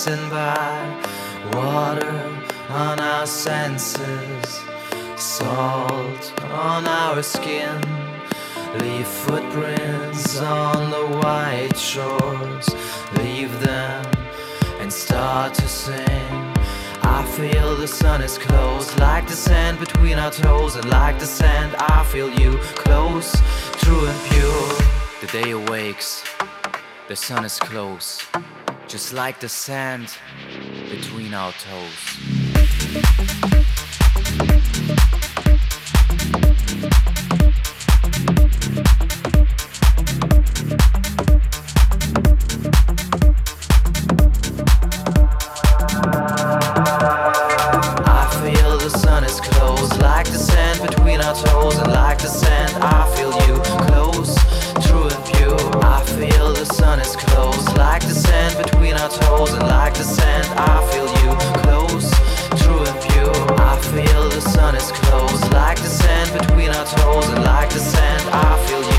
passing by. Water on our senses, salt on our skin. Leave footprints on the white shores, leave them and start to sing. I feel the sun is close, like the sand between our toes, and like the sand, I feel you close, true and pure. The day awakes, the sun is close, just like the sand between our toes. is close, like the sand between our toes, and like the sand, I feel.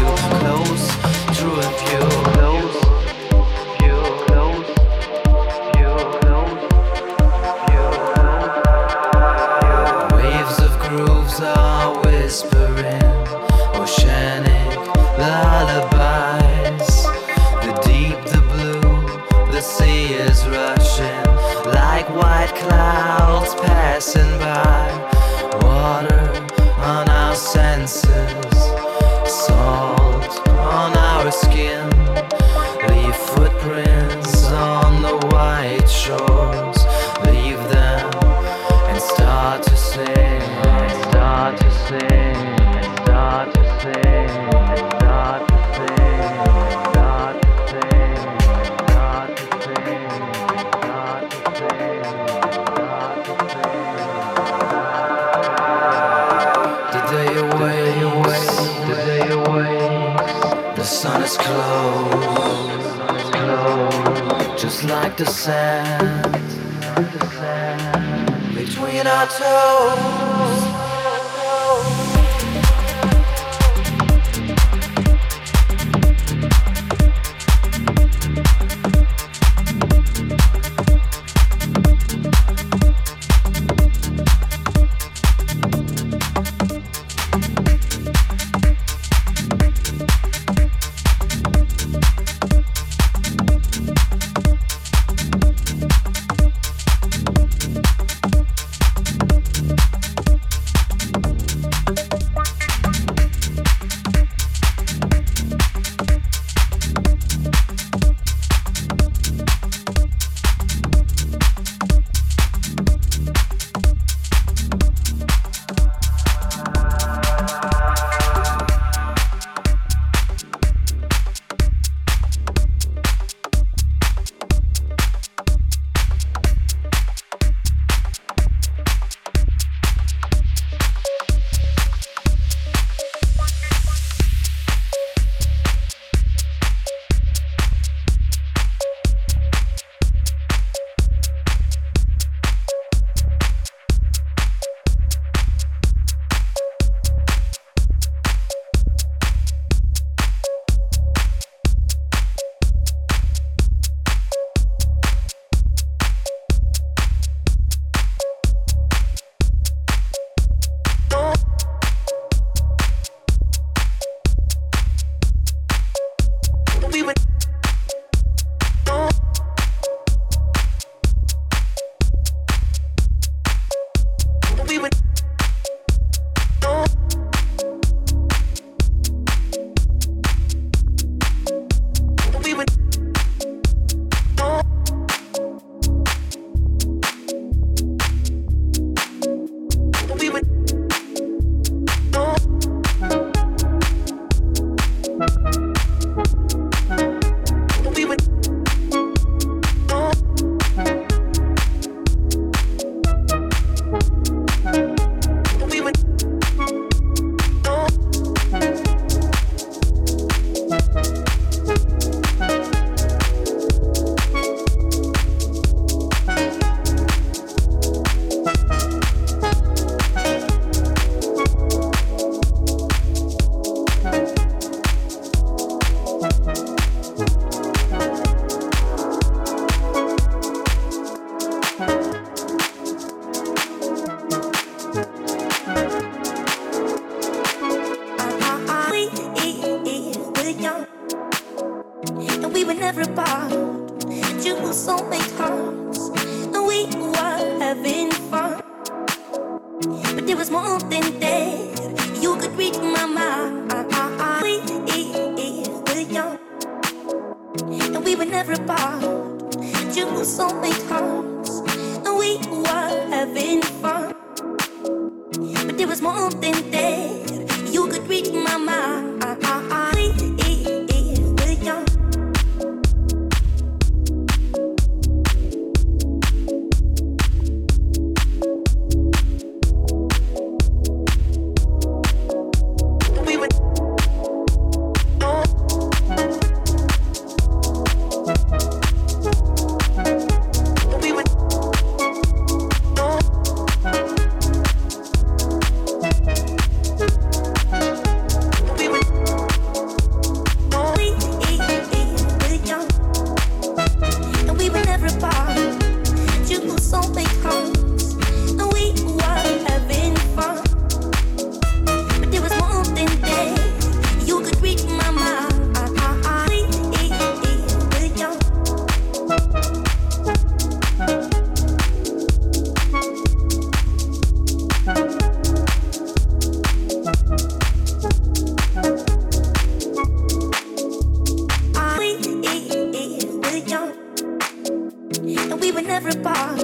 and we were never apart.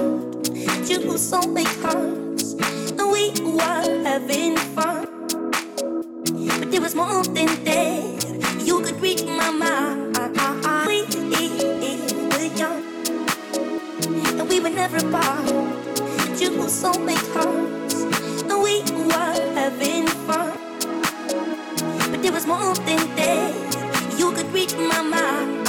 You were so because and we were having fun. But there was more than that. You could read my mind. We were young and we were never apart. You were so because and we were having fun. But there was more than that. You could read my mind.